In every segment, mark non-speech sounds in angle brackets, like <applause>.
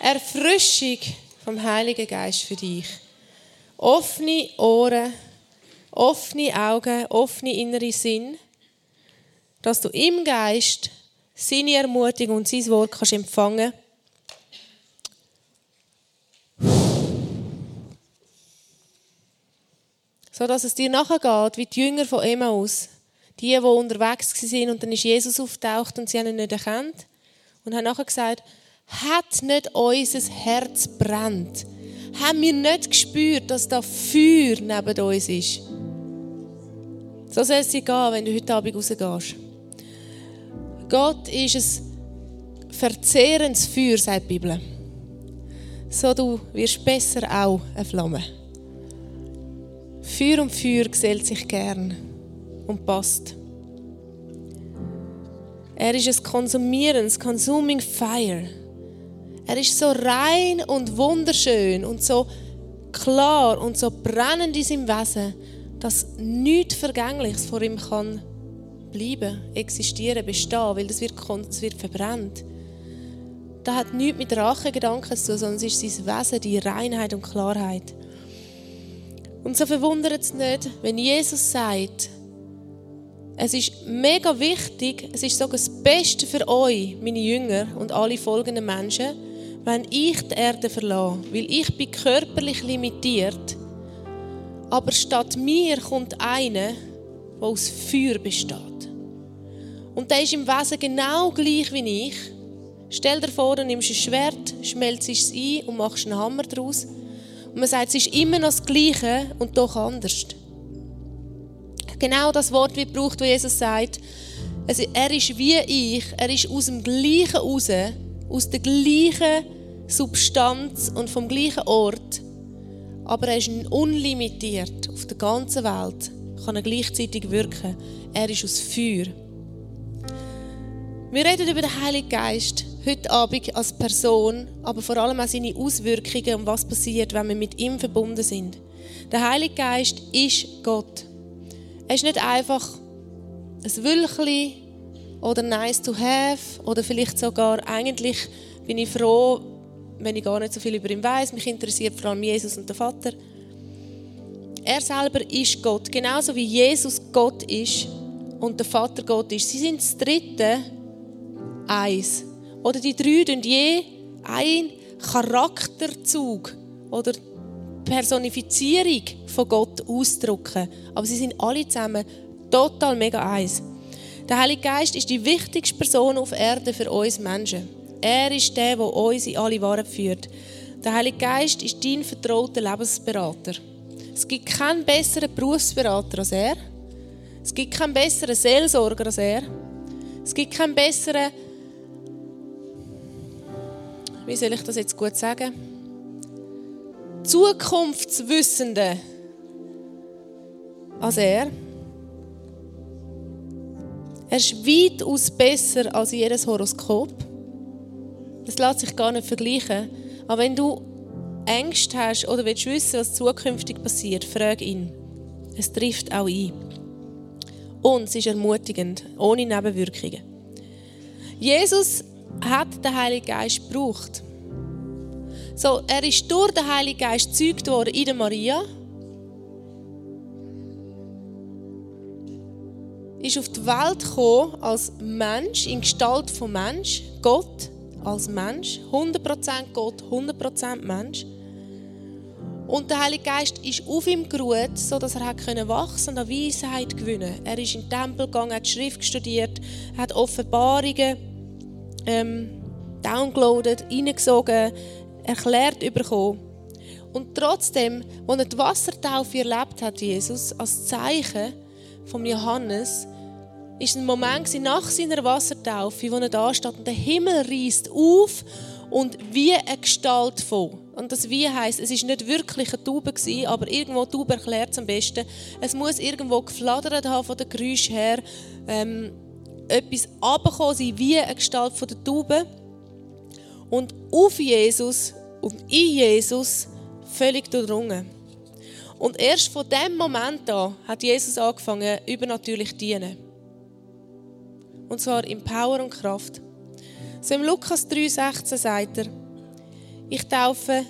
Erfrischung vom Heiligen Geist für dich. Offene Ohren, offene Augen, offene innere Sinn, dass du im Geist seine Ermutigung und sein Wort kannst empfangen so dass es dir nachher geht, wie die Jünger von Emmaus, die, die unterwegs waren und dann ist Jesus auftaucht und sie haben ihn nicht erkannt und haben nachher gesagt, hat nicht unser Herz brennt? Haben wir nicht gespürt, dass da Feuer neben uns ist? So soll es dir gehen, wenn du heute Abend rausgehst. Gott ist ein verzehrendes Feuer, sagt die Bibel. So du wirst besser auch eine Flamme. Feuer und Feuer gesellt sich gern und passt. Er ist ein konsumierendes, consuming fire. Er ist so rein und wunderschön und so klar und so brennend in seinem Wesen, dass nichts Vergängliches vor ihm kann bleiben, existieren, bestehen, weil das wird, das wird verbrannt. Das hat nichts mit Rachegedanken zu tun, sondern es ist sein Wesen, die Reinheit und Klarheit. Und so verwundert es nicht, wenn Jesus sagt, es ist mega wichtig, es ist sogar das Beste für euch, meine Jünger und alle folgenden Menschen, wenn ich die Erde verlasse, weil ich bin körperlich limitiert, aber statt mir kommt einer, der aus Feuer besteht. Und der ist im Wesen genau gleich wie ich. Stell dir vor, du nimmst ein Schwert, schmelzt es ein und machst einen Hammer daraus. Und man sagt, es ist immer noch das Gleiche und doch anders. Genau das Wort wird gebraucht, wo Jesus sagt, er ist wie ich, er ist aus dem Gleichen raus, aus der gleichen Substanz und vom gleichen Ort, aber er ist unlimitiert auf der ganzen Welt, kann er gleichzeitig wirken. Er ist aus Feuer. Wir reden über den Heiligen Geist heute Abend als Person, aber vor allem auch seine Auswirkungen und was passiert, wenn wir mit ihm verbunden sind. Der Heilige Geist ist Gott. Er ist nicht einfach ein Wülchli oder nice to have oder vielleicht sogar eigentlich bin ich froh, wenn ich gar nicht so viel über ihn weiß. Mich interessiert vor allem Jesus und der Vater. Er selber ist Gott, genauso wie Jesus Gott ist und der Vater Gott ist. Sie sind das Dritte eins. Oder die drei tun je ein Charakterzug oder Personifizierung von Gott ausdrücken. Aber sie sind alle zusammen total mega eins. Der Heilige Geist ist die wichtigste Person auf Erden für uns Menschen. Er ist der, der uns in alle Wahrheit führt. Der Heilige Geist ist dein vertrauter Lebensberater. Es gibt keinen besseren Berufsberater als er. Es gibt keinen besseren Seelsorger als er. Es gibt keinen besseren, wie soll ich das jetzt gut sagen, Zukunftswissenden als er. Er ist weitaus besser als jedes Horoskop. Das lässt sich gar nicht vergleichen. Aber wenn du Ängste hast oder willst wissen, was zukünftig passiert, frag ihn. Es trifft auch ein. Und es ist ermutigend, ohne Nebenwirkungen. Jesus hat den Heiligen Geist gebraucht. So, er ist durch den Heiligen Geist gezeugt worden in der Maria. Ist auf die Welt gekommen als Mensch, in Gestalt von Mensch, Gott als Mensch, 100% Gott, 100% Mensch. Und der Heilige Geist ist auf ihm geruht, sodass er können wachsen und an Weisheit gewinnen Er ist in den Tempel gegangen, hat die Schrift studiert, hat Offenbarungen ähm, downloadet, reingesogen, erklärt bekommen. Und trotzdem, als er die Wassertaufe erlebt hat, Jesus, als Zeichen von Johannes, ist ein Moment nach seiner Wassertaufe, wo er da steht und der Himmel reißt auf und wie eine Gestalt von. Und das wie heißt, es ist nicht wirklich eine Taube gewesen, aber irgendwo die Taube erklärt es am besten. Es muss irgendwo geflattert haben von den Geräusch her, ähm, etwas abgekommen sein wie eine Gestalt von der Taube und auf Jesus und in Jesus völlig durchdrungen. Und erst von dem Moment an hat Jesus angefangen, übernatürlich zu dienen. Und zwar in Power und Kraft. So im Lukas 3,16 sagt er, ich taufe,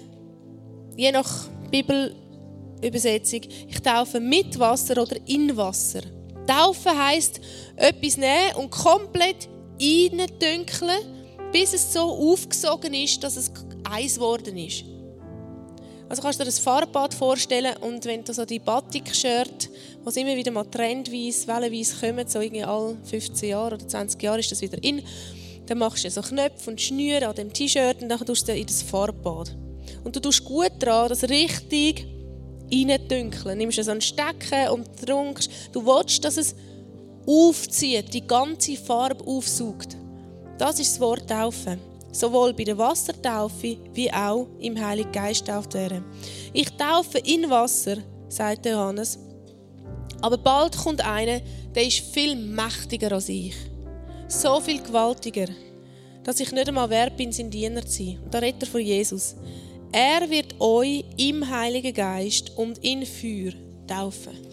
je nach Bibelübersetzung, ich taufe mit Wasser oder in Wasser. Taufen heisst, etwas nehmen und komplett reindünkeln, bis es so aufgesogen ist, dass es eins geworden ist. Also kannst du dir ein Farbbad vorstellen und wenn du so die Batik-Shirt, was immer wieder mal trendweise, wellenweise kommen, so irgendwie alle 15 Jahre oder 20 Jahre ist das wieder in, dann machst du so Knöpfe und Schnüre an dem T-Shirt und dann tust du in das Farbbad. Und du tust gut daran, das richtig reindünkeln. Nimmst so einen Stecken und trunkst. Du willst, dass es aufzieht, die ganze Farbe aufsaugt. Das ist das Wort Taufe. Sowohl bei der Wassertaufe wie auch im Heiligen Geist tauft. Ich taufe in Wasser, sagt Johannes. Aber bald kommt einer, der ist viel mächtiger als ich. So viel gewaltiger, dass ich nicht einmal wert bin, sein Diener zu sein. Und da redet er von Jesus. Er wird euch im Heiligen Geist und in Feuer taufen.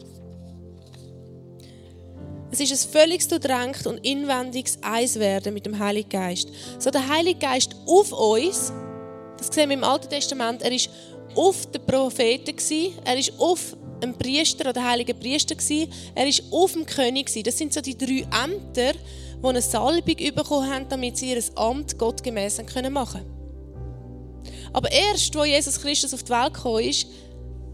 Es ist ein völlig durchdrängt und inwendiges Eiswerden mit dem Heiligen Geist. So der Heilige Geist auf uns, das sehen wir im Alten Testament, er ist auf den Propheten er ist auf dem Priester oder heiligen Priester er ist auf dem König Das sind so die drei Ämter, die eine Salbung bekommen haben, damit sie ihr Amt gottgemäß machen können. Aber erst, als Jesus Christus auf die Welt gekommen ist,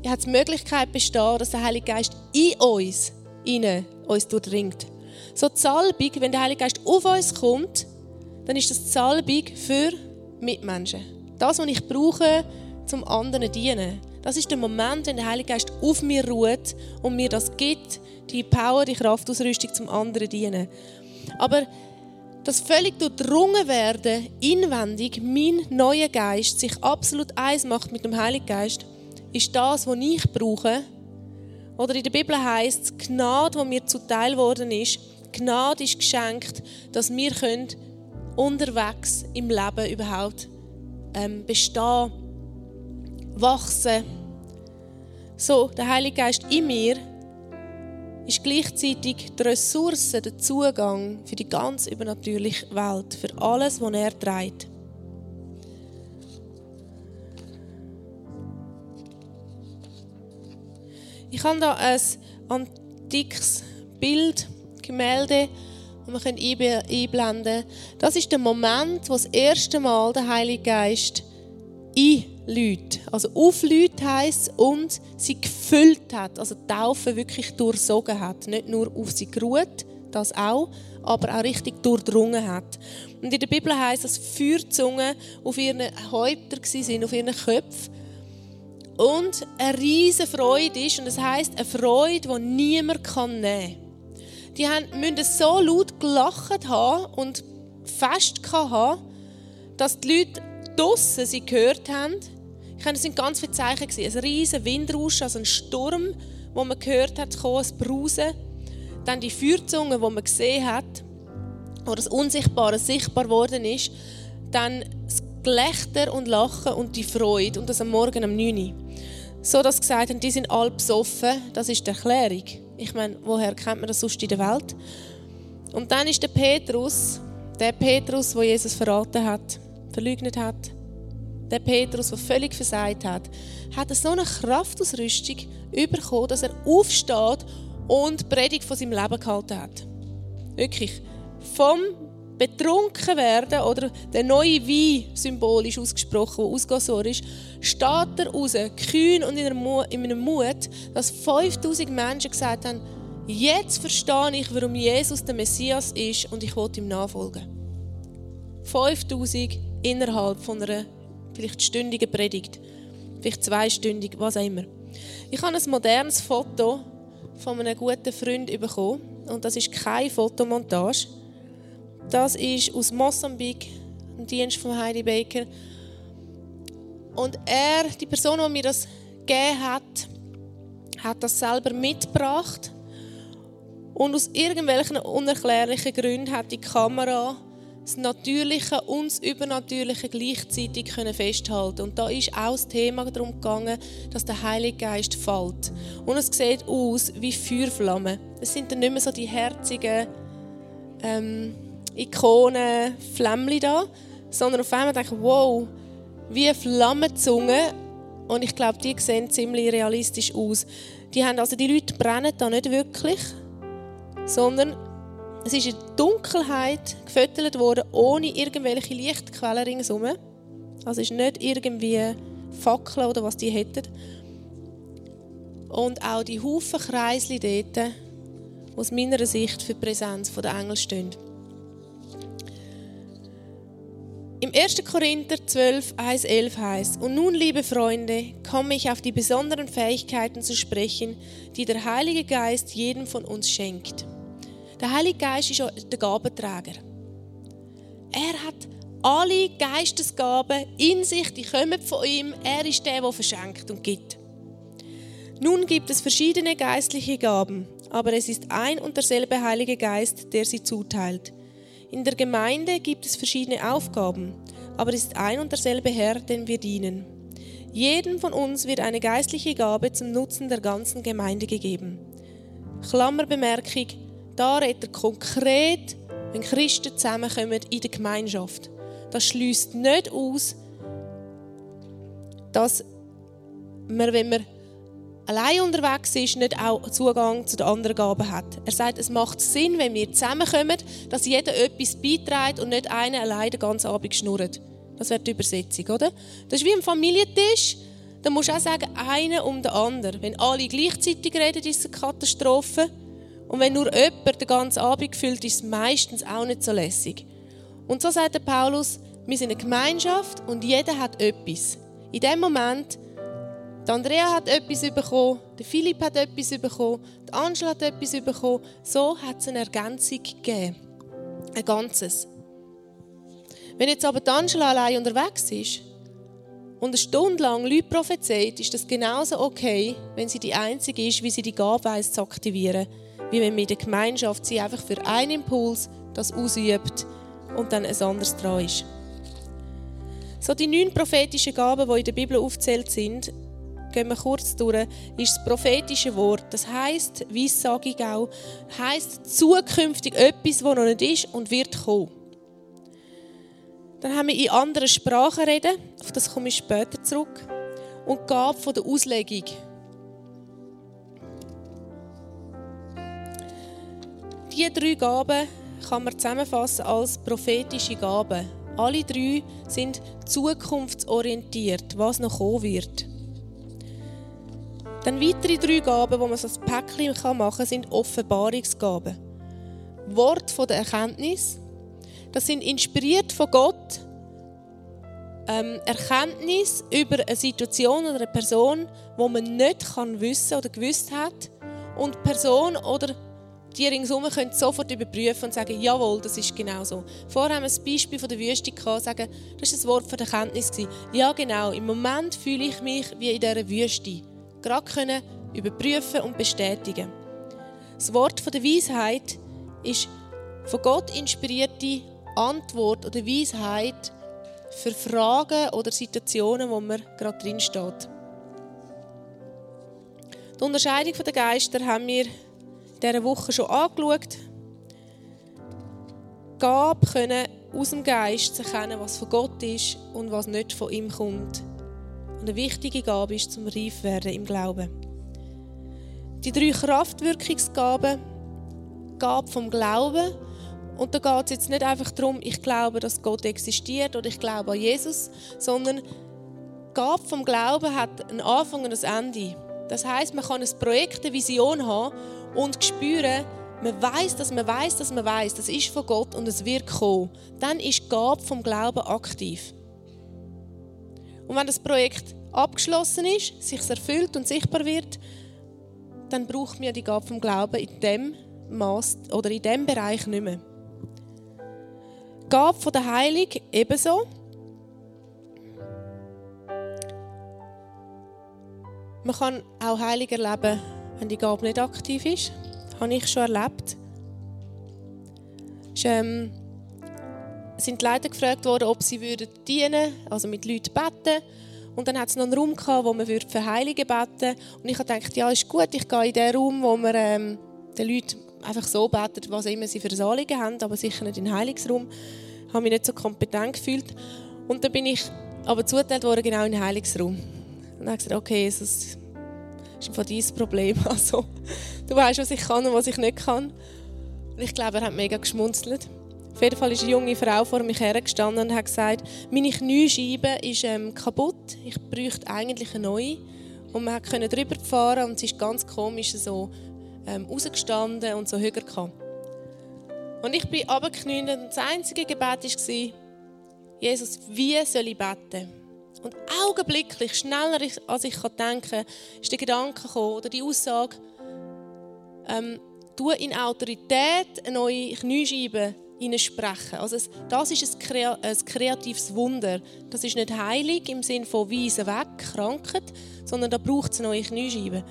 hat die Möglichkeit bestehen, dass der Heilige Geist in uns, in uns durchdringt. So die Salbung, wenn der Heilige Geist auf uns kommt, dann ist das die Salbung für Mitmenschen. Das, was ich brauche, zum anderen dienen. Das ist der Moment, wenn der Heilige Geist auf mir ruht und mir das gibt, die Power, die Kraftausrüstung zum anderen dienen. Aber das völlig durchdrungen werden, inwendig, mein neuer Geist sich absolut eins macht mit dem Heiligen Geist, ist das, was ich brauche. Oder in der Bibel heißt es, Gnade, die mir zuteil worden ist, Gnade ist geschenkt, dass wir unterwegs im Leben überhaupt ähm, bestehen, wachsen. So, der Heilige Geist in mir ist gleichzeitig die Ressource, der Zugang für die ganz übernatürliche Welt, für alles, was er trägt. Ich habe da ein antikes Bild, Gemälde, das wir einblenden können. Das ist der Moment, wo das erste Mal der Heilige Geist in Leute. Also auf Leute heisst und sie gefüllt hat, also Taufe wirklich durchsogen hat. Nicht nur auf sie geruht, das auch, aber auch richtig durchdrungen hat. Und in der Bibel heißt dass Feuerzungen auf ihren Häuptern sind, auf ihren Köpfen. Und eine riesige Freude ist, und das heißt eine Freude, die niemand kann nehmen kann. Die müssen so laut gelacht haben und fest haben, dass die Leute draussen sie gehört haben. Ich meine, es sind ganz viele Zeichen. Gewesen. Ein riesiger Windrausch, also ein Sturm, wo man gehört hat, ein Brausen. Dann die Feuerzunge, die man gesehen hat, wo das Unsichtbare sichtbar geworden ist. Dann das Gelächter und Lachen und die Freude. Und das am Morgen um 9 Uhr. So, dass sie gesagt haben, die sind alle besoffen. Das ist die Erklärung. Ich meine, woher kennt man das sonst in der Welt? Und dann ist der Petrus, der Petrus, wo Jesus verraten hat, verleugnet hat, der Petrus, der völlig versagt hat, hat so eine Kraftausrüstung bekommen, dass er aufsteht und die Predigt von seinem Leben gehalten hat. Wirklich. Vom betrunken werden oder der neue Wein symbolisch ausgesprochen, der ausgesor ist, steht er raus, kühn und in einem Mut, dass 5000 Menschen gesagt haben, jetzt verstehe ich, warum Jesus der Messias ist und ich will ihm nachfolgen. 5000 innerhalb von einer vielleicht stündigen Predigt, vielleicht zweistündig, was auch immer. Ich habe ein modernes Foto von einem guten Freund bekommen und das ist keine Fotomontage. Das ist aus Mosambik, ein Dienst von Heidi Baker. Und er, die Person, die mir das gegeben hat, hat das selber mitgebracht. Und aus irgendwelchen unerklärlichen Gründen hat die Kamera das Natürliche und das Übernatürliche gleichzeitig festhalten Und da ist auch das Thema darum gegangen, dass der Heilige Geist fällt. Und es sieht aus wie Feuerflammen. Es sind dann nicht mehr so die herzigen ähm, Ikonen, Flämmchen da, sondern auf einmal denke ich, wow, wie Flammenzungen und ich glaube, die sehen ziemlich realistisch aus. Die haben also die Leute brennen da nicht wirklich, sondern es ist in Dunkelheit gefüttert worden, ohne irgendwelche Lichtquellen ringsum. Also es ist nicht irgendwie Fackeln oder was die hätten. Und auch die Haufen Kreisli dort, aus meiner Sicht für die Präsenz der Engel stehen. Im 1. Korinther 12, 1, 11 heißt, Und nun, liebe Freunde, komme ich auf die besonderen Fähigkeiten zu sprechen, die der Heilige Geist jedem von uns schenkt. Der Heilige Geist ist der Gabenträger. Er hat alle Geistesgaben in sich, die kommen von ihm. Er ist der, der verschenkt und gibt. Nun gibt es verschiedene geistliche Gaben, aber es ist ein und derselbe Heilige Geist, der sie zuteilt. In der Gemeinde gibt es verschiedene Aufgaben, aber es ist ein und derselbe Herr, dem wir dienen. Jedem von uns wird eine geistliche Gabe zum Nutzen der ganzen Gemeinde gegeben. Klammerbemerkung, da redet er konkret, wenn Christen zusammenkommen in der Gemeinschaft. Das schließt nicht aus, dass man, wenn man allein unterwegs ist, nicht auch Zugang zu den anderen Gaben hat. Er sagt, es macht Sinn, wenn wir zusammenkommen, dass jeder etwas beiträgt und nicht einer allein den ganzen Abend schnurrt. Das wäre die Übersetzung, oder? Das ist wie im Familientisch. Da musst du auch sagen, einer um den anderen. Wenn alle gleichzeitig reden, ist es eine Katastrophe. Und wenn nur jemand den ganzen Abend füllt, ist es meistens auch nicht so lässig. Und so sagt der Paulus, wir sind eine Gemeinschaft und jeder hat etwas. In dem Moment die Andrea hat etwas bekommen, der Philipp hat etwas bekommen, die Angela hat etwas bekommen. So hat es eine Ergänzung gegeben. Ein Ganzes. Wenn jetzt aber die Angela allein unterwegs ist und eine Stunde lang Leute prophezeit, ist das genauso okay, wenn sie die Einzige ist, wie sie die Gabe weiss zu aktivieren, wie wenn mit der Gemeinschaft sie einfach für einen Impuls das ausübt und dann ein anderes dran ist. So die neun prophetischen Gaben, die in der Bibel aufzählt sind, gehen wir kurz durch, ist das prophetische Wort. Das heißt, Weissagung auch, heißt zukünftig etwas, das noch nicht ist und wird kommen. Dann haben wir in anderen Sprachen reden, auf das komme ich später zurück. Und die Gabe von der Auslegung. Diese drei Gaben kann man zusammenfassen als prophetische Gaben. Alle drei sind zukunftsorientiert, was noch kommen wird. Dann weitere drei Gaben, die man so als Päckchen machen kann, sind Offenbarungsgaben. Wort von der Erkenntnis. Das sind inspiriert von Gott. Ähm, Erkenntnis über eine Situation oder eine Person, wo man nicht kann wissen oder gewusst hat. Und Person oder die ringsum können sofort überprüfen und sagen, jawohl, das ist genau so. Vorher haben wir ein Beispiel von der Wüste gehabt, sagen, das war ein Wort von der Erkenntnis. Ja, genau, im Moment fühle ich mich wie in dieser Wüste gerade können überprüfen und bestätigen. Das Wort der Weisheit ist von Gott inspirierte Antwort oder Weisheit für Fragen oder Situationen, wo man gerade drin steht. Die Unterscheidung der Geister haben wir dieser Woche schon angeschaut. Gabe können aus dem Geist erkennen, was von Gott ist und was nicht von ihm kommt und eine wichtige Gabe ist zum Reifwerden im Glauben. Die drei Kraftwirkungsgaben, Gabe vom Glauben, und da geht es jetzt nicht einfach darum, ich glaube, dass Gott existiert oder ich glaube an Jesus, sondern Gabe vom Glauben hat einen Anfang und ein Ende. Das heißt, man kann ein Projekt, eine Vision haben und spüren, man weiß, dass man weiß, dass man weiß, das ist von Gott und es wird kommen. Dann ist die Gabe vom Glauben aktiv. Und wenn das Projekt abgeschlossen ist, sich erfüllt und sichtbar wird, dann braucht man die Gabe vom Glauben in dem Maß oder in dem Bereich nicht mehr. Die Gabe von der Heilung ebenso. Man kann auch Heilung erleben, wenn die Gabe nicht aktiv ist. Das habe ich schon erlebt. Ist, ähm, sind die Leiter gefragt worden, ob sie würden dienen, also mit Leuten beten. Und dann hat es noch einen Raum gehabt, wo man für Heilige beten Und ich habe gedacht, ja, ist gut, ich gehe in den Raum, wo man ähm, den Leuten einfach so betet, was immer sie für ein Anliegen haben, aber sicher nicht in den Heilungsraum. Ich habe mich nicht so kompetent gefühlt. Und dann bin ich aber zuteilt worden genau in den Heilungsraum. Und dann habe ich gesagt, okay, Jesus, das ist dein Problem. <laughs> Also, du weißt, was ich kann und was ich nicht kann. Und ich glaube, er hat mega geschmunzelt. Auf jeden Fall ist eine junge Frau vor mich hergestanden und hat gesagt, meine Kniescheibe ist ähm, kaputt, ich bräuchte eigentlich eine neue. Und man konnte drüber fahren und es ist ganz komisch so ähm, rausgestanden und so höher gekommen. Und ich bin runtergekniet und das einzige Gebet war, Jesus, wie soll ich beten? Und augenblicklich, schneller als ich denken kann, ist der Gedanke gekommen, oder die Aussage, ähm, du in Autorität eine neue Kniescheibe sprechen. Also das ist ein, kreatives Wunder. Das ist nicht heilig im Sinne von Weisen weg, Krankheit, sondern da braucht es eine neue Kniescheibe.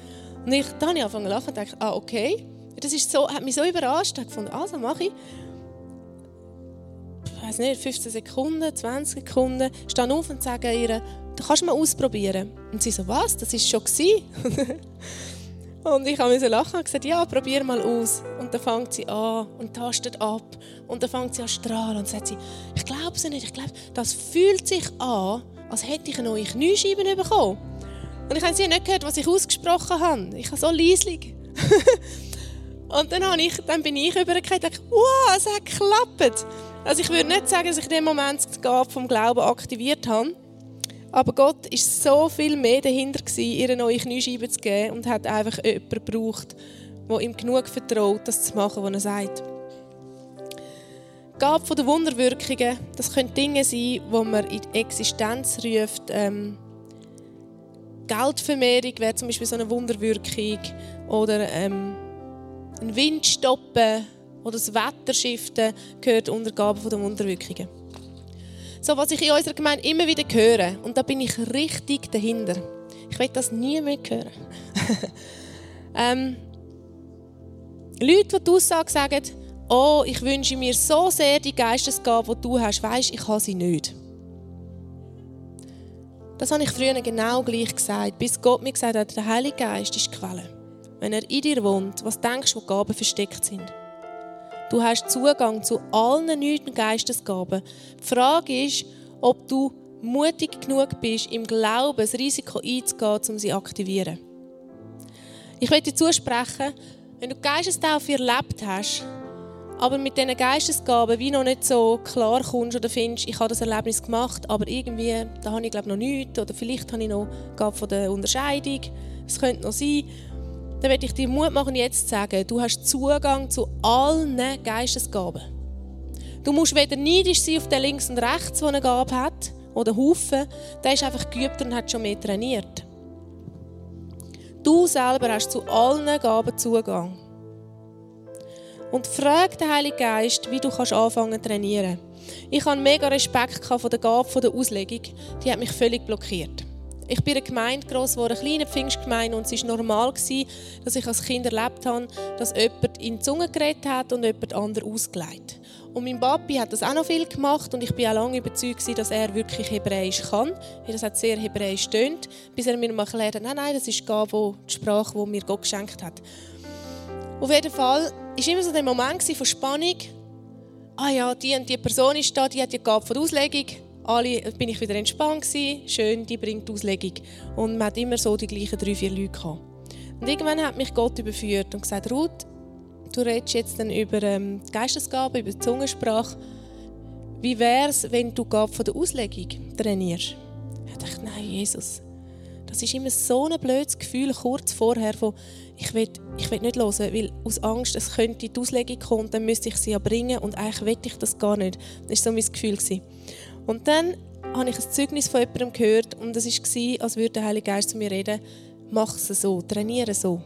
Und ich, dann habe ich angefangen zu lachen und dachte, ah, okay. Das ist so, hat mich so überrascht. Ich gefunden, also mache ich. Weiß nicht, 15 Sekunden, 20 Sekunden. Stehe auf und sage ihr, du kannst mal ausprobieren. Und sie so, was? Das ist schon <laughs> Und ich musste lachen und gesagt, ja, probier mal aus. Und dann fängt sie an und tastet ab. Und dann fängt sie an zu strahlen und sagt sie, ich glaube es nicht, ich glaube, das fühlt sich an, als hätte ich eine neue Kniescheibe bekommen. Und ich habe sie nicht gehört, was ich ausgesprochen habe. Ich habe so leislich. <laughs> und dann, habe ich, dann bin ich übergekommen und dachte, wow, es hat geklappt. Also ich würde nicht sagen, dass ich in dem Moment die Gabe vom Glauben aktiviert habe. Aber Gott ist so viel mehr dahinter gewesen, ihr neue Kniescheibe zu geben und hat einfach jemanden gebraucht, der ihm genug vertraut, das zu machen, was er sagt. Die Gabe der Wunderwirkungen, das können Dinge sein, die man in die Existenz ruft. Ähm, Geldvermehrung wäre zum Beispiel so eine Wunderwirkung. Oder ähm, ein Wind stoppen oder das Wetter shiften gehört unter Gaben der Wunderwirkungen. So, was ich in unserer Gemeinde immer wieder höre, und da bin ich richtig dahinter. Ich will das nie mehr hören. <laughs> ähm, Leute, die die Aussage sagen, oh, ich wünsche mir so sehr die Geistesgabe, die du hast, weißt, ich habe sie nicht. Das habe ich früher genau gleich gesagt, bis Gott mir gesagt hat, der Heilige Geist ist die Quelle. Wenn er in dir wohnt, was denkst du, wo Gaben versteckt sind? Du hast Zugang zu allen neuen Geistesgaben. Die Frage ist, ob du mutig genug bist, im Glauben das Risiko einzugehen, um sie zu aktivieren. Ich möchte dir zusprechen, wenn du Geistestaufe erlebt hast, aber mit diesen Geistesgaben wie noch nicht so klar kommst oder findest, ich habe das Erlebnis gemacht, aber irgendwie, da habe ich glaube noch nichts oder vielleicht habe ich noch Gabe von der Unterscheidung, es könnte noch sein, dann werde ich dir Mut machen, jetzt zu sagen, du hast Zugang zu allen Geistesgaben. Du musst weder neidisch sein auf den links und rechts, der eine Gabe hat, oder Haufen, der ist einfach geübt und hat schon mehr trainiert. Du selber hast zu allen Gaben Zugang. Und frag den Heiligen Geist, wie du kannst anfangen zu trainieren. Ich hatte mega Respekt vor der Gabe der Auslegung. Die hat mich völlig blockiert. Ich bin eine Gemeinde gross geworden, eine kleine Pfingstgemeinde, und es war normal, dass ich als Kind erlebt habe, dass jemand in die Zunge geredet hat und jemand anderes ausgelegt. Und mein Papi hat das auch noch viel gemacht und ich bin auch lange überzeugt, dass er wirklich Hebräisch kann, weil das hat sehr hebräisch tönt, bis er mir mal erklärt hat, nein, nein, das ist Gabe, die Sprache, die mir Gott geschenkt hat. Auf jeden Fall war immer so der Moment von Spannung. Ah ja, die und die Person ist da, die hat die Gabe von Auslegung. Alle bin ich wieder entspannt gewesen. Schön, die bringt die Auslegung. Und man hat immer so die gleichen drei, vier Leute gehabt. Und irgendwann hat mich Gott überführt und gesagt, Ruth, du redest jetzt dann über ähm, die Geistesgabe, über die Zungensprache. Wie wäre es, wenn du Gabe von der Auslegung trainierst? Ich dachte, nein, Jesus, das ist immer so ein blödes Gefühl kurz vorher von ich will, ich will nicht hören, weil aus Angst, es könnte die Auslegung kommen, dann müsste ich sie ja bringen und eigentlich will ich das gar nicht. Das war so mein Gefühl. Und dann habe ich ein Zeugnis von jemandem gehört und es war, als würde der Heilige Geist zu mir reden, mach es so, trainiere so.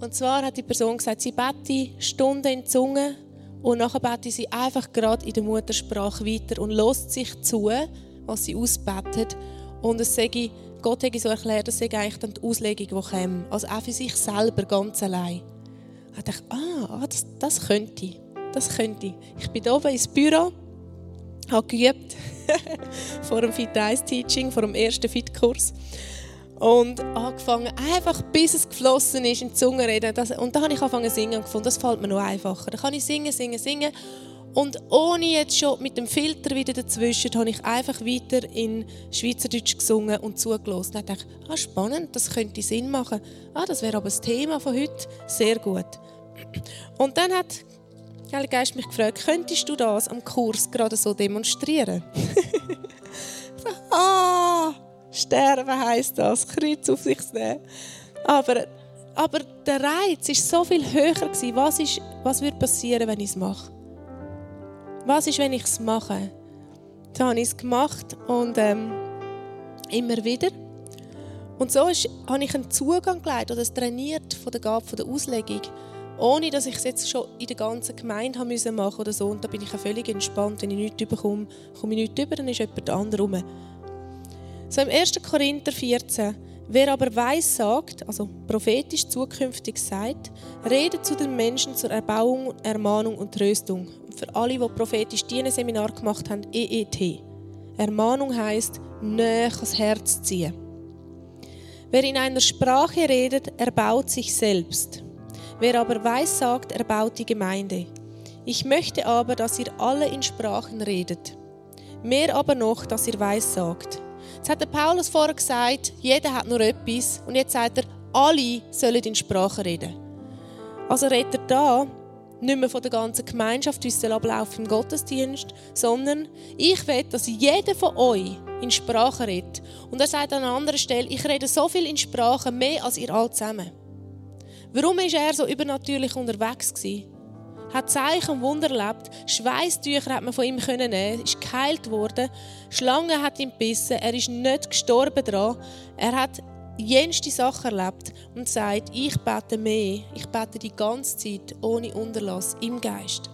Und zwar hat die Person gesagt, sie bete Stunden in die Zunge und nachher bete sie einfach gerade in der Muttersprache weiter und lässt sich zu, was sie ausbetet. Und es sage Gott hat so erklärt, das sei eigentlich dann die Auslegung, die käme. Also auch für sich selber, ganz allein. Ich dachte, ah, das, das könnte ich. Das könnte ich. Ich bin oben ins Büro, habe geübt <laughs> vor dem Fit 1 Teaching, vor dem ersten Fit-Kurs. Und angefangen, einfach bis es geflossen ist, in die Zunge reden. Das, und da habe ich angefangen zu singen und gefunden, das fällt mir noch einfacher. Da kann ich singen, singen, singen. Und ohne jetzt schon mit dem Filter wieder dazwischen, habe ich einfach weiter in Schweizerdeutsch gesungen und zugelassen. Und dachte, ah, spannend, das könnte Sinn machen. Ah, das wäre aber das Thema von heute. Sehr gut. Und dann hat der Heilige Geist mich gefragt, könntest du das am Kurs gerade so demonstrieren? <laughs> ah, sterben heisst das, Kreuz auf sich nehmen. Aber, aber der Reiz war so viel höher. Gewesen. Was, ist, was würde passieren, wenn ich es mache? Was ist, wenn ich es mache? Dann habe ich es gemacht und ähm, immer wieder. Und so ist, habe ich einen Zugang geleitet oder trainiert von der Gabe von der Auslegung, ohne dass ich es jetzt schon in der ganzen Gemeinde haben müssen machen oder so. Und da bin ich auch völlig entspannt. Wenn ich nichts bekomme, komme ich nichts über, dann ist jemand anderes. So im 1. Korinther 14 Wer aber weiß sagt, also prophetisch zukünftig sagt, redet zu den Menschen zur Erbauung, Ermahnung und Tröstung. für alle, die prophetisch diesen Seminar gemacht haben, EET. Ermahnung heißt näher ans Herz ziehen. Wer in einer Sprache redet, erbaut sich selbst. Wer aber weiß sagt, erbaut die Gemeinde. Ich möchte aber, dass ihr alle in Sprachen redet. Mehr aber noch, dass ihr weiß sagt Jetzt hat der Paulus vorher gesagt, jeder hat nur etwas. Und jetzt sagt er, alle sollen in Sprache reden. Also redet er da nicht mehr von der ganzen Gemeinschaft, wie es ablaufen im Gottesdienst, sondern ich will, dass jeder von euch in Sprache redet. Und er sagt an einer anderen Stelle, ich rede so viel in Sprache, mehr als ihr alle zusammen. Warum ist er so übernatürlich unterwegs gewesen? hat Zeichen und Wunder erlebt. Schweißtücher hat man von ihm nehmen, ist geheilt worden. Schlange hat ihn gebissen, er ist nicht gestorben dran. Er hat jenste Sachen erlebt und sagt, ich bete mehr, ich bete die ganze Zeit ohne Unterlass im Geist.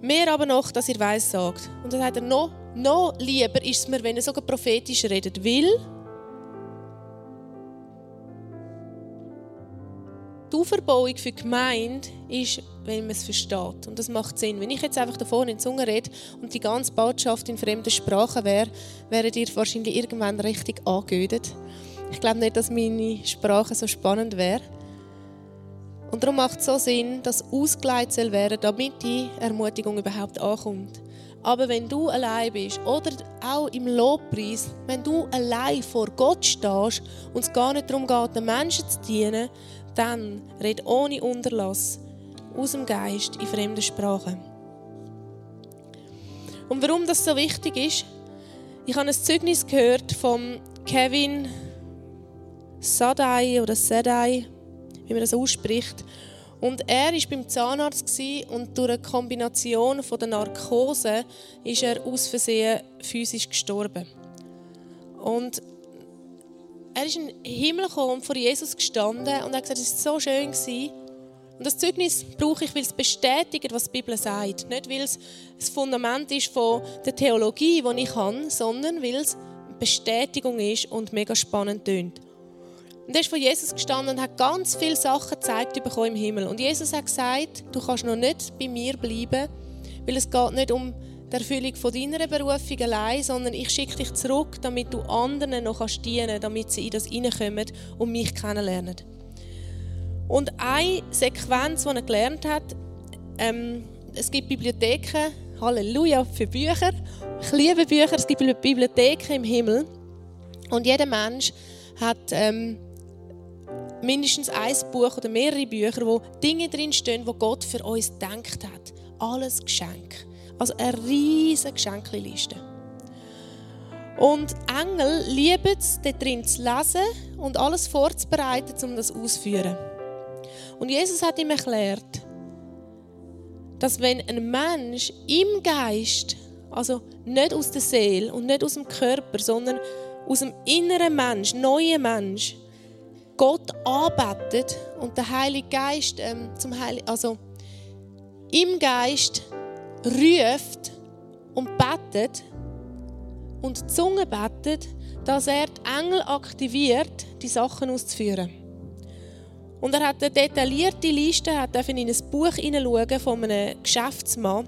Mehr aber noch, dass ihr weiß sagt. Und dann sagt er, noch, noch lieber ist es mir, wenn er sogar prophetisch redet, will die Auferbauung für die Gemeinde ist, wenn man es versteht. Und das macht Sinn. Wenn ich jetzt einfach davon in Zunge rede und die ganze Botschaft in fremden Sprachen wäre, wäre ihr wahrscheinlich irgendwann richtig angehört. Ich glaube nicht, dass meine Sprache so spannend wäre. Und darum macht es so Sinn, dass ausgeleitet soll werden, damit die Ermutigung überhaupt ankommt. Aber wenn du allein bist oder auch im Lobpreis, wenn du allein vor Gott stehst und es gar nicht darum geht, den Menschen zu dienen, dann red ohne Unterlass aus dem Geist in fremden Sprachen. Und warum das so wichtig ist, ich habe ein Zeugnis gehört von Kevin Sadai oder Sadai, wie man das ausspricht. Und er war beim Zahnarzt und durch eine Kombination von der Narkose ist er aus Versehen physisch gestorben. Und er ist in den Himmel gekommen und vor Jesus gestanden und hat gesagt, es war so schön. Und das Zeugnis brauche ich, weil es bestätigt, was die Bibel sagt. Nicht, weil es das Fundament ist von der Theologie, die ich habe, sondern weil es eine Bestätigung ist und mega spannend tönt. Und er ist vor Jesus gestanden und hat ganz viele Sachen gezeigt bekommen im Himmel. Und Jesus hat gesagt, du kannst noch nicht bei mir bleiben, weil es geht nicht um die Erfüllung von deiner Berufung allein, sondern ich schicke dich zurück, damit du anderen noch dienen kannst, damit sie in das hineinkommen und mich kennenlernen. Und eine Sequenz, die er gelernt hat, ähm, es gibt Bibliotheken, Halleluja, für Bücher. Ich liebe Bücher, es gibt Bibliotheken im Himmel. Und jeder Mensch hat ähm, mindestens ein Buch oder mehrere Bücher, wo Dinge drinstehen, wo Gott für uns gedacht hat. Alles Geschenk. Also eine riesige Geschenkliste. Und Engel lieben es, dort drin zu lesen und alles vorzubereiten, um das auszuführen. Und Jesus hat ihm erklärt, dass wenn ein Mensch im Geist, also nicht aus der Seele und nicht aus dem Körper, sondern aus dem inneren Mensch, neuen Mensch, Gott arbeitet und der Heilige Geist ähm, zum Heil also im Geist ruft und betet und die Zunge betet, dass er die Engel aktiviert, die Sachen auszuführen. Und er hat eine detaillierte Liste, hat in ein Buch hineinschauen von einem Geschäftsmann.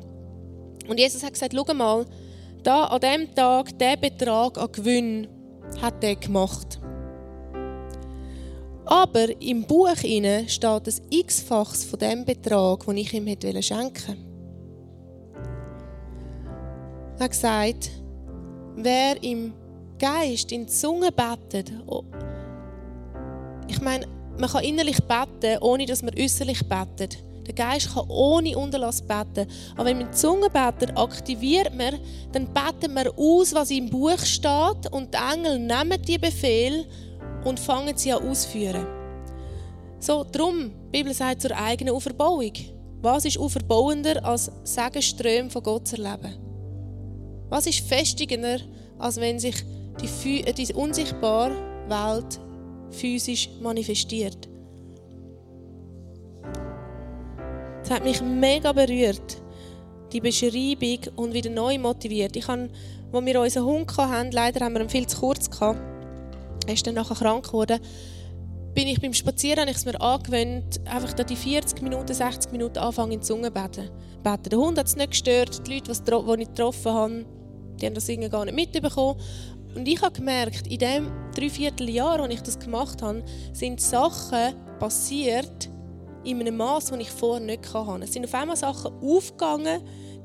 Und Jesus hat gesagt, schau mal, da an diesem Tag, der Betrag an Gewinn hat er gemacht. Aber im Buch steht ein x-faches von dem Betrag, den ich ihm schenken wollte. Er hat gesagt, wer im Geist in die Zunge betet, oh, ich meine, man kann innerlich beten, ohne dass man äußerlich betet. Der Geist kann ohne Unterlass beten. Aber wenn man die Zunge betet, aktiviert man, dann betet man aus, was im Buch steht und die Engel nehmen die Befehl und fangen sie an ausführen. So, darum, die Bibel sagt zur eigenen Auferbauung. Was ist auferbauender, als Segenströme von Gott zu erleben? Was ist festigender, als wenn sich die, die unsichtbare Welt physisch manifestiert? Das hat mich mega berührt, die Beschreibung und wieder neu motiviert. Ich habe, als wir unseren Hund hatten, leider haben wir ihn viel zu kurz gehabt, er ist dann nachher krank geworden, bin ich beim Spazieren, habe ich es mir angewöhnt, einfach da die 40 Minuten, 60 Minuten anfangen in die Zunge beten. beten. Der Hund hat es nicht gestört, die Leute, die ich getroffen habe, die haben das irgendwie gar nicht mitbekommen. Und ich habe gemerkt, in dem Dreivierteljahr, als ich das gemacht habe, sind Sachen passiert in einem Maß, das ich vorher nicht hatte. Es sind auf einmal Sachen aufgegangen,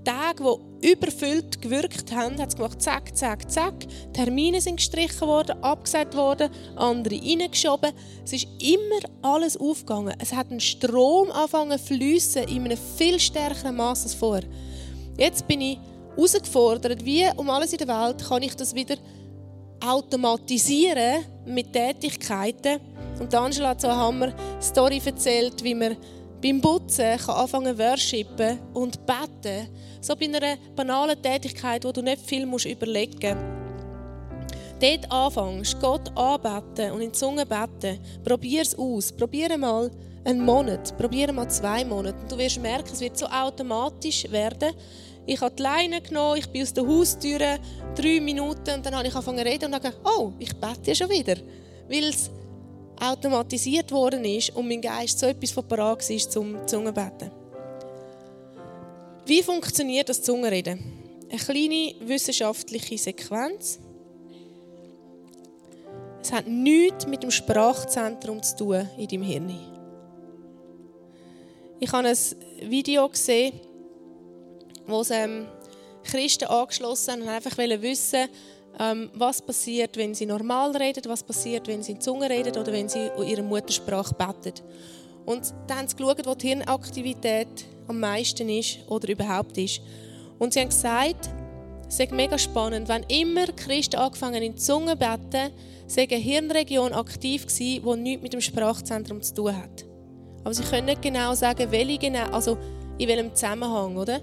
Tage, die überfüllt gewirkt haben, hat es gemacht, zack, zack, zack. Termine sind gestrichen worden, abgesagt worden, andere reingeschoben. Es ist immer alles aufgegangen. Es hat einen Strom angefangen zu fließen in einem viel stärkeren Maß als vorher. Jetzt bin ich herausgefordert, wie um alles in der Welt kann ich das wieder automatisieren mit Tätigkeiten. Und Angela hat so eine Hammer-Story erzählt, wie man beim Putzen kann anfangen worshipen und beten so bei einer banalen Tätigkeit, wo du nicht viel musst überlegen musst. Dort anfängst, Gott anbeten und in die Zunge beten. Probier es aus. Probier mal einen Monat. Probier mal zwei Monate. Und du wirst merken, es wird so automatisch werden. Ich habe die Leine genommen, ich bin aus der Haustür, drei Minuten und dann habe ich angefangen zu reden und gedacht, oh, ich bete ja schon wieder. Weil es automatisiert worden ist und mein Geist so etwas von parat war zum Zungenbeten. Wie funktioniert das Zungenreden? Eine kleine wissenschaftliche Sequenz. Es hat nichts mit dem Sprachzentrum zu tun in deinem Hirn. Ich habe ein Video gesehen, wo es ähm, Christen angeschlossen haben und einfach wissen ähm, was passiert, wenn sie normal reden, was passiert, wenn sie in Zunge reden oder wenn sie in ihrer Muttersprache beten. Und dann haben sie geschaut, wo die Hirnaktivität am meisten ist oder überhaupt ist. Und sie haben gesagt, es ist mega spannend, wenn immer Christen angefangen in Zunge beten, sei eine Hirnregion aktiv gewesen, die nichts mit dem Sprachzentrum zu tun hat. Aber sie können nicht genau sagen, welche genau, also in welchem Zusammenhang, oder?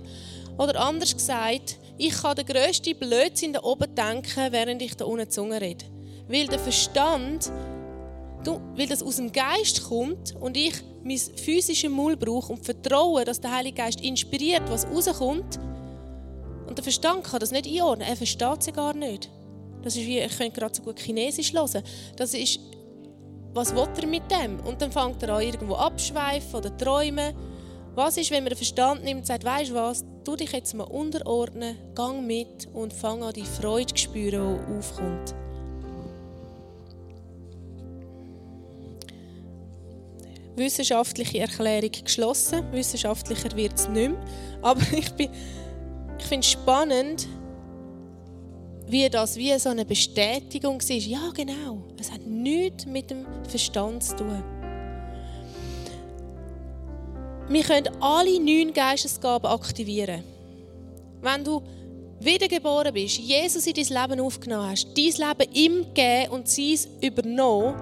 Oder anders gesagt, ich kann den grössten Blödsinn da oben denken, während ich da unten die Zunge rede. Weil der Verstand, weil das aus dem Geist kommt und ich mein physisches Maul brauche und vertraue, dass der Heilige Geist inspiriert, was rauskommt. Und der Verstand kann das nicht einordnen. Er versteht es gar nicht. Das ist wie, ich könnte gerade so gut Chinesisch hören. Das ist, was will er mit dem? Und dann fängt er an, irgendwo abschweifen oder träumen. Was ist, wenn man den Verstand nimmt und sagt, weißt du was, tu dich jetzt mal unterordnen, gang mit und fang an, die Freude zu spüren, die aufkommt. wissenschaftliche Erklärung geschlossen. Wissenschaftlicher wird es nicht mehr. Aber <laughs> ich, ich finde es spannend, wie das wie so eine Bestätigung war. Ja, genau. Es hat nichts mit dem Verstand zu tun. Wir können alle neun Geistesgaben aktivieren. Wenn du wiedergeboren bist, Jesus in dein Leben aufgenommen hast, dein Leben ihm gegeben und sein übernommen,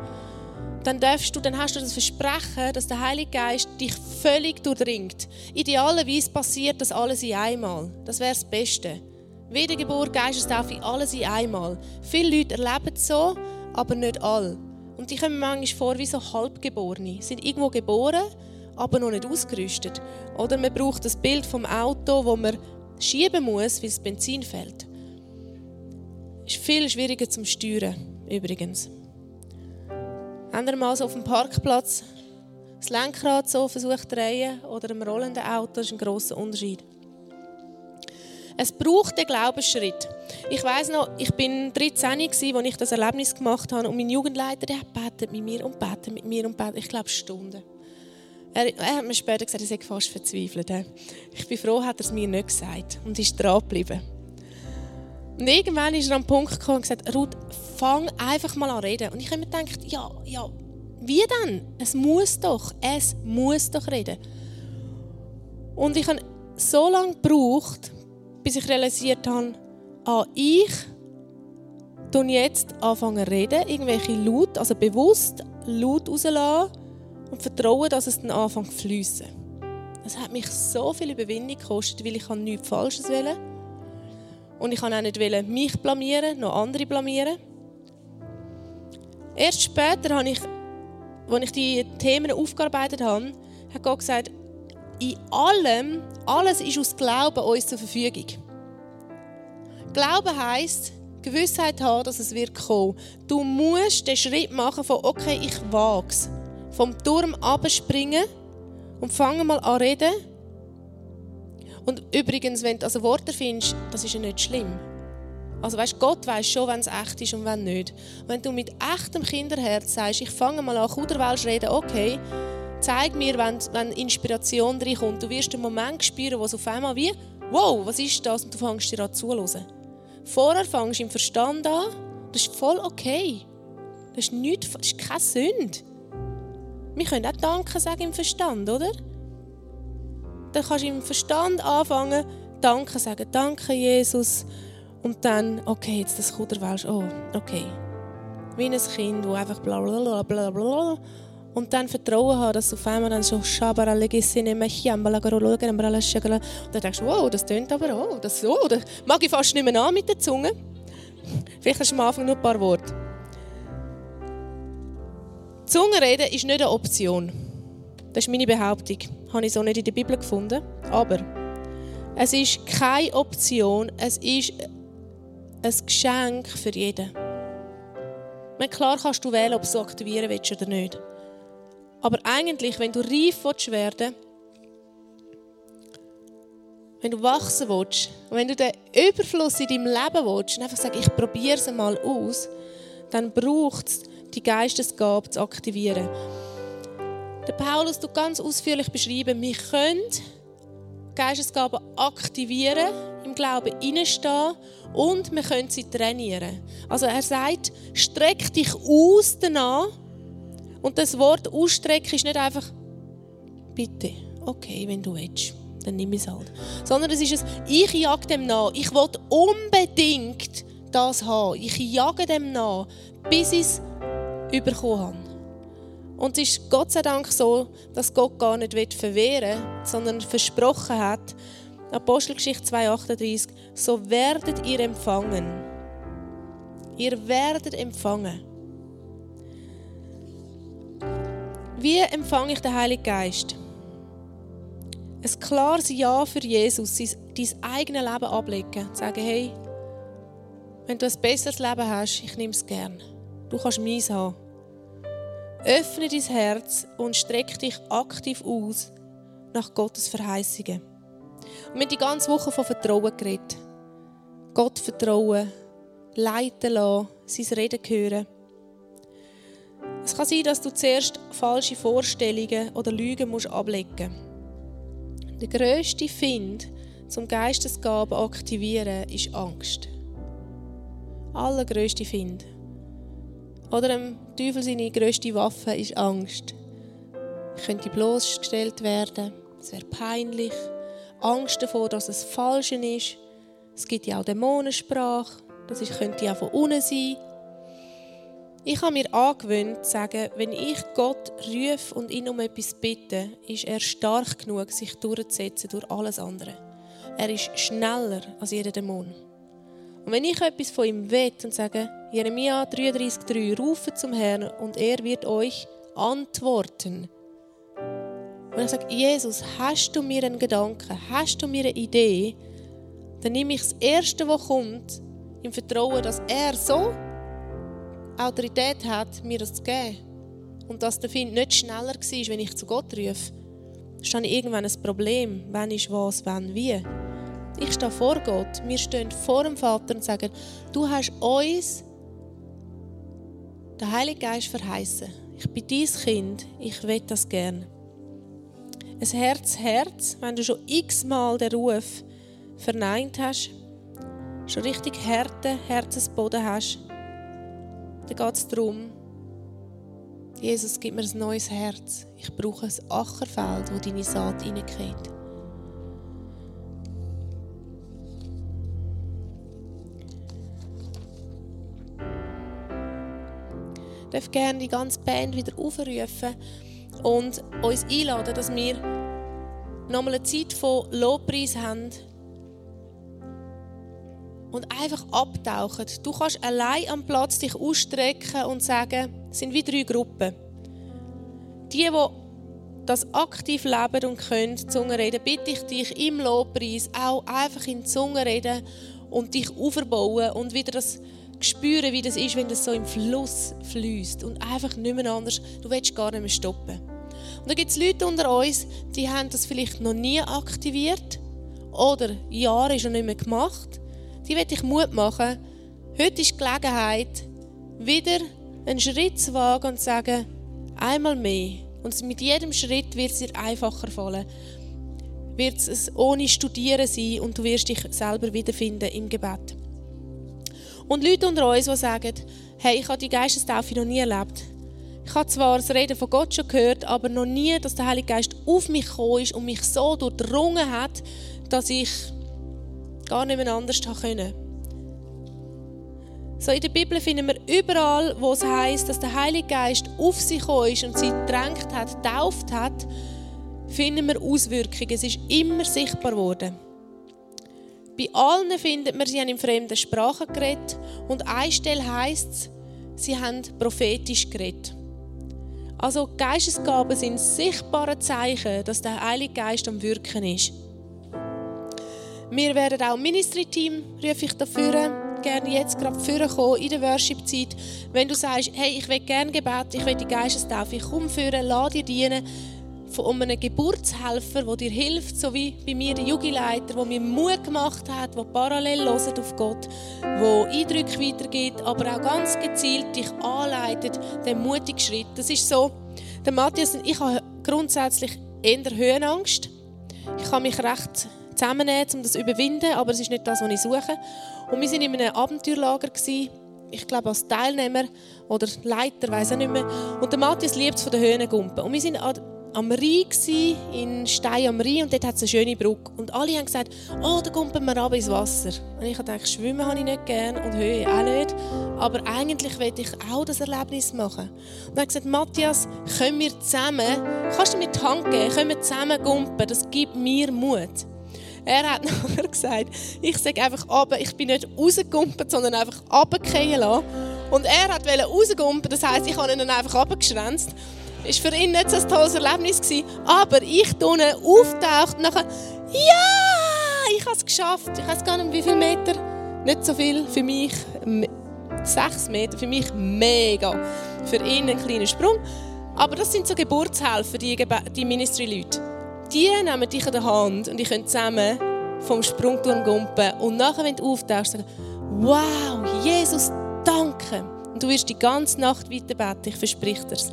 dann darfst du, dann hast du das Versprechen, dass der Heilige Geist dich völlig durchdringt. Idealerweise passiert das alles in einmal. Das wäre das Beste. Wiedergeburt, Geistestaufe, alles in einmal. Viele Leute erleben es so, aber nicht alle. Und die kommen manchmal vor wie so Halbgeborene. Sie sind irgendwo geboren, aber noch nicht ausgerüstet. Oder man braucht das Bild vom Auto, wo man schieben muss, weil das Benzin fällt. Ist viel schwieriger zum Steuern, übrigens. Haben ihr mal so auf dem Parkplatz das Lenkrad so versucht drehen oder im rollenden Auto? Ist ein grosser Unterschied. Es braucht den Glaubensschritt. Ich weiß noch, ich bin 13 als ich das Erlebnis gemacht habe und mein Jugendleiter, der betet mit mir und betet mit mir und betet, ich glaube Stunden. Er, er, hat mir später gesagt, er sei fast verzweifelt. Ich bin froh, hat er es mir nicht gesagt und ist dran geblieben. Und irgendwann ist er am Punkt gekommen und gesagt, Ruth, fang einfach mal an reden. Und ich habe mir gedacht, ja, ja, wie denn? Es muss doch, es muss doch reden. Und ich habe so lange gebraucht, bis ich realisiert habe, ah, ich tun jetzt anfangen zu reden, irgendwelche Laut, also bewusst Laut rauslassen und vertrauen, dass es dann anfängt zu fließen. Das hat mich so viel Überwindung gekostet, weil ich nichts Falsches wollte. Und ich wollte auch nicht mich blamieren, noch andere blamieren. Erst später habe ich, als ich die Themen aufgearbeitet habe, hat Gott gesagt, in allem, alles ist aus Glauben uns zur Verfügung. Glauben heisst, Gewissheit haben, dass es wird kommen. Du musst den Schritt machen von, okay, ich wage es. Vom Turm abspringen und fange mal an reden. Und übrigens, wenn du also Worte findest, das ist ja nicht schlimm. Also weißt, Gott weiß schon, wenn es echt ist und wenn nicht. Wenn du mit echtem Kinderherz sagst, ich fange mal an Kuderwelsch reden, okay, zeig mir, wenn, wenn Inspiration reinkommt. Du wirst einen Moment spüren, wo es auf einmal wie, wow, was ist das? Und du fängst dir an zuzuhören. Vorher fängst du im Verstand an, das ist voll okay. Das ist, nichts, das ist keine Sünde. Wir können auch Danke sagen im Verstand, oder? Dann kannst du im Verstand anfangen, Danke sagen. Danke, Jesus. Und dann, okay, jetzt das Kuderwelsch. Oh, okay. Wie ein Kind, das einfach bla bla bla bla und dann Vertrauen haben, dass du auf einmal dann so und dann denkst du, wow, das tönt aber auch, das so, das mag ich fast nicht mehr an mit der Zunge. Vielleicht hast du am Anfang nur ein paar Worte. Zungenreden ist nicht eine Option. Das ist meine Behauptung. Habe ich so nicht in der Bibel gefunden. Aber es ist keine Option, es ist ein Geschenk für jeden. klar kannst du wählen, ob du es aktivieren willst oder nicht. Aber eigentlich, wenn du reif werden wenn du wachsen willst, wenn du den Überfluss in deinem Leben willst und einfach sagst, ich probiere es mal aus, dann braucht es die Geistesgabe zu aktivieren. Der Paulus tut ganz ausführlich beschreiben, wir können Geistesgaben aktivieren, im Glauben hineinstehen und wir können sie trainieren. Also er sagt, streck dich aus danach und das Wort ausstrecken ist nicht einfach bitte, okay, wenn du willst, dann nimm es halt. Sondern es ist ein, ich jage dem nach. Ich will unbedingt das haben. Ich jage dem nach, bis es bekommen habe. Und es ist Gott sei Dank so, dass Gott gar nicht verwehren will, sondern versprochen hat, Apostelgeschichte 2,38, so werdet ihr empfangen. Ihr werdet empfangen. Wie empfange ich den Heiligen Geist? Ein klares Ja für Jesus, dein eigenes Leben ablegen. Sagen, hey, wenn du ein besseres Leben hast, ich nehme es gern. Du kannst meins haben. Öffne dein Herz und streck dich aktiv aus nach Gottes Verheißungen. Wir haben die ganze Woche von Vertrauen geredet. Gott vertrauen, leiten lassen, sein Reden hören. Es kann sein, dass du zuerst falsche Vorstellungen oder Lügen musst ablegen musst. Der grösste Find zum Geistesgaben aktivieren ist Angst. Allergrößte Find. Oder dem Teufel seine grösste Waffe ist Angst. Ich könnte bloßgestellt werden, es wäre peinlich. Angst davor, dass es falsch ist. Es gibt ja auch Dämonensprache, das könnte ja von unten sein. Ich habe mir angewöhnt zu sagen, wenn ich Gott rufe und ihn um etwas bitte, ist er stark genug, sich durchzusetzen durch alles andere. Er ist schneller als jeder Dämon. Und wenn ich etwas von ihm will und sage, Jeremia 33,3, rufe zum Herrn und er wird euch antworten. Und ich sage, Jesus, hast du mir einen Gedanken, hast du mir eine Idee, dann nehme ich das Erste, was kommt, im Vertrauen, dass er so Autorität hat, mir das zu geben. Und dass der Find nicht schneller war, wenn ich zu Gott rufe, ist dann irgendwann ein Problem. Wann ist was, wann wie. Ich stehe vor Gott, wir stehen vor dem Vater und sagen, du hast uns den Heiligen Geist verheißen. Ich bin dein Kind, ich will das gern. Ein Herz, Herz, wenn du schon x-mal den Ruf verneint hast, schon richtig harten Herzensboden hast, dann geht es darum, Jesus, gib mir ein neues Herz. Ich brauche ein Ackerfeld, wo deine Saat hineingeht. Darf gerne die ganze Band wieder aufrufen und uns einladen, dass wir nochmal eine Zeit von Lobpreis haben und einfach abtauchen. Du kannst allein am Platz dich ausstrecken und sagen, es sind wie drei Gruppen. Die, die das aktiv leben und können, Zunge reden, bitte ich dich im Lobpreis auch einfach in die Zunge reden und dich aufbauen und wieder das spüren, wie das ist, wenn das so im Fluss fließt und einfach nicht mehr anders. Du willst gar nicht mehr stoppen. Und da gibt es Leute unter uns, die haben das vielleicht noch nie aktiviert oder Jahre schon nicht mehr gemacht. Die will ich Mut machen. Heute ist die Gelegenheit, wieder einen Schritt zu wagen und zu sagen, einmal mehr. Und mit jedem Schritt wird es dir einfacher fallen. Wird es ohne Studieren sein und du wirst dich selber wiederfinden im Gebet. Und Leute unter uns, die sagen, hey, ich habe die Geistestaufe noch nie erlebt. Ich habe zwar das Reden von Gott schon gehört, aber noch nie, dass der Heilige Geist auf mich gekommen ist und mich so durchdrungen hat, dass ich gar nicht mehr anders können. So in der Bibel finden wir überall, wo es heißt, dass der Heilige Geist auf sie gekommen ist und sie gedrängt hat, tauft hat, finden wir Auswirkungen. Es ist immer sichtbar geworden. Bei allen findet man, sie haben in fremden Sprachen geredet und eine Stelle heisst es, sie haben prophetisch geredet. Also Geistesgaben sind sichtbare Zeichen, dass der Heilige Geist am Wirken ist. Wir werden auch Ministry-Team, rufe ich dafür gerne jetzt gerade vorkommen in der Worship-Zeit. Wenn du sagst, hey, ich will gerne Gebet, ich will die Geistestaufe, ich komme führen, lass dir dienen von einem Geburtshelfer, der dir hilft, so wie bei mir der Jugendleiter, der mir Mut gemacht hat, der parallel auf Gott, der Eindrücke weitergibt, aber auch ganz gezielt dich anleitet, den mutigen Schritt. Das ist so, der Matthias und ich habe grundsätzlich eher Höhenangst. Ich kann mich recht zusammennehmen, um das zu überwinden, aber es ist nicht das, was ich suche. Und wir waren in einem Abenteuerlager, ich glaube als Teilnehmer oder Leiter, weiß ich nicht mehr. Und der Matthias liebt es von den Höhengumpen. Und wir waren am Rhein, in Stein am Rhein, und dort hat es eine schöne Brücke. Und alle haben gesagt, oh, da gumpen wir ab ins Wasser. Und ich dachte, schwimmen habe ich nicht gerne und Höhe auch nicht. Aber eigentlich möchte ich auch das Erlebnis machen. Und er hat gesagt, Matthias, können wir zusammen, kannst du mir die Hand geben, können wir zusammen gumpen, das gibt mir Mut. Er hat <laughs> nachher gesagt, ich sage einfach ab, ich bin nicht rausgegumpelt, sondern einfach runtergefallen. Und er wollte rausgumpen, das heisst, ich habe ihn dann einfach runtergeschränzt. War für ihn nicht so ein tolles Erlebnis. Gewesen, aber ich tue auftaucht nachher, ja, ich habe es geschafft. Ich weiß gar nicht, wie viele Meter. Nicht so viel für mich. Sechs Meter, für mich mega. Für ihn ein kleiner Sprung. Aber das sind so Geburtshelfer, die, die Ministry-Leute die nehmen dich an der Hand und ich können zusammen vom Sprungturm gumpen und nachher, wenn du auftauchst, sagen, wow, Jesus, danke. Und du wirst die ganze Nacht weiter beten, ich verspreche dir's.